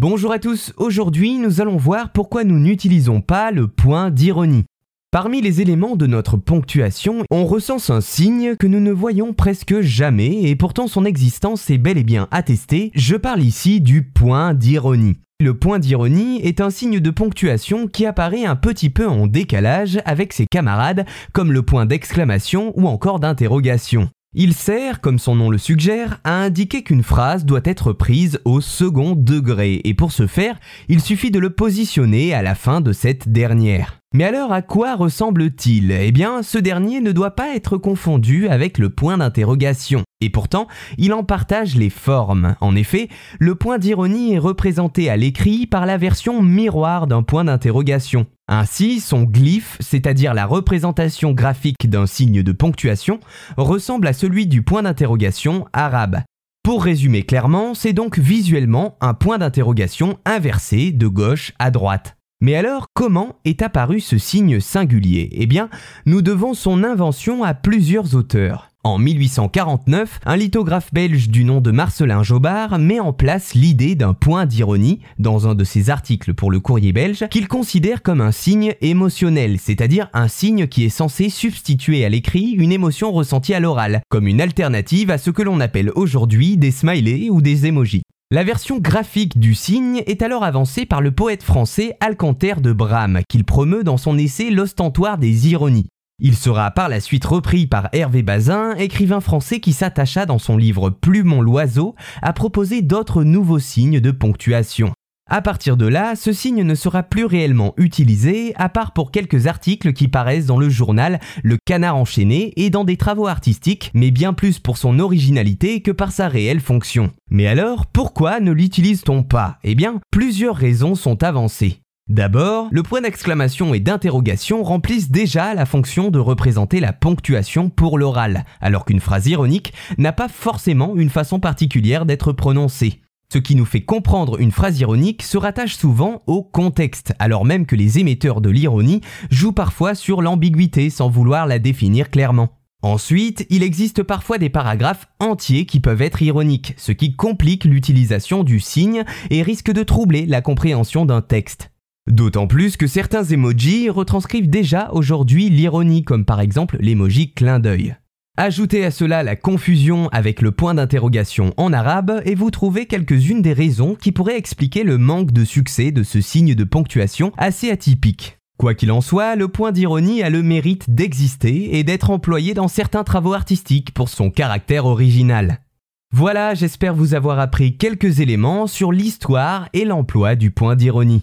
Bonjour à tous, aujourd'hui nous allons voir pourquoi nous n'utilisons pas le point d'ironie. Parmi les éléments de notre ponctuation, on recense un signe que nous ne voyons presque jamais et pourtant son existence est bel et bien attestée, je parle ici du point d'ironie. Le point d'ironie est un signe de ponctuation qui apparaît un petit peu en décalage avec ses camarades comme le point d'exclamation ou encore d'interrogation. Il sert, comme son nom le suggère, à indiquer qu'une phrase doit être prise au second degré, et pour ce faire, il suffit de le positionner à la fin de cette dernière. Mais alors à quoi ressemble-t-il? Eh bien, ce dernier ne doit pas être confondu avec le point d'interrogation. Et pourtant, il en partage les formes. En effet, le point d'ironie est représenté à l'écrit par la version miroir d'un point d'interrogation. Ainsi, son glyphe, c'est-à-dire la représentation graphique d'un signe de ponctuation, ressemble à celui du point d'interrogation arabe. Pour résumer clairement, c'est donc visuellement un point d'interrogation inversé de gauche à droite. Mais alors, comment est apparu ce signe singulier? Eh bien, nous devons son invention à plusieurs auteurs. En 1849, un lithographe belge du nom de Marcelin Jobard met en place l'idée d'un point d'ironie dans un de ses articles pour le courrier belge qu'il considère comme un signe émotionnel, c'est-à-dire un signe qui est censé substituer à l'écrit une émotion ressentie à l'oral, comme une alternative à ce que l'on appelle aujourd'hui des smileys ou des emojis. La version graphique du signe est alors avancée par le poète français Alcanter de Brame, qu'il promeut dans son essai L'ostentoire des ironies. Il sera par la suite repris par Hervé Bazin, écrivain français qui s'attacha dans son livre Plumon l'oiseau à proposer d'autres nouveaux signes de ponctuation. À partir de là, ce signe ne sera plus réellement utilisé, à part pour quelques articles qui paraissent dans le journal Le Canard enchaîné et dans des travaux artistiques, mais bien plus pour son originalité que par sa réelle fonction. Mais alors, pourquoi ne l'utilise-t-on pas? Eh bien, plusieurs raisons sont avancées. D'abord, le point d'exclamation et d'interrogation remplissent déjà la fonction de représenter la ponctuation pour l'oral, alors qu'une phrase ironique n'a pas forcément une façon particulière d'être prononcée. Ce qui nous fait comprendre une phrase ironique se rattache souvent au contexte, alors même que les émetteurs de l'ironie jouent parfois sur l'ambiguïté sans vouloir la définir clairement. Ensuite, il existe parfois des paragraphes entiers qui peuvent être ironiques, ce qui complique l'utilisation du signe et risque de troubler la compréhension d'un texte. D'autant plus que certains emojis retranscrivent déjà aujourd'hui l'ironie, comme par exemple l'emoji clin d'œil. Ajoutez à cela la confusion avec le point d'interrogation en arabe et vous trouvez quelques-unes des raisons qui pourraient expliquer le manque de succès de ce signe de ponctuation assez atypique. Quoi qu'il en soit, le point d'ironie a le mérite d'exister et d'être employé dans certains travaux artistiques pour son caractère original. Voilà, j'espère vous avoir appris quelques éléments sur l'histoire et l'emploi du point d'ironie.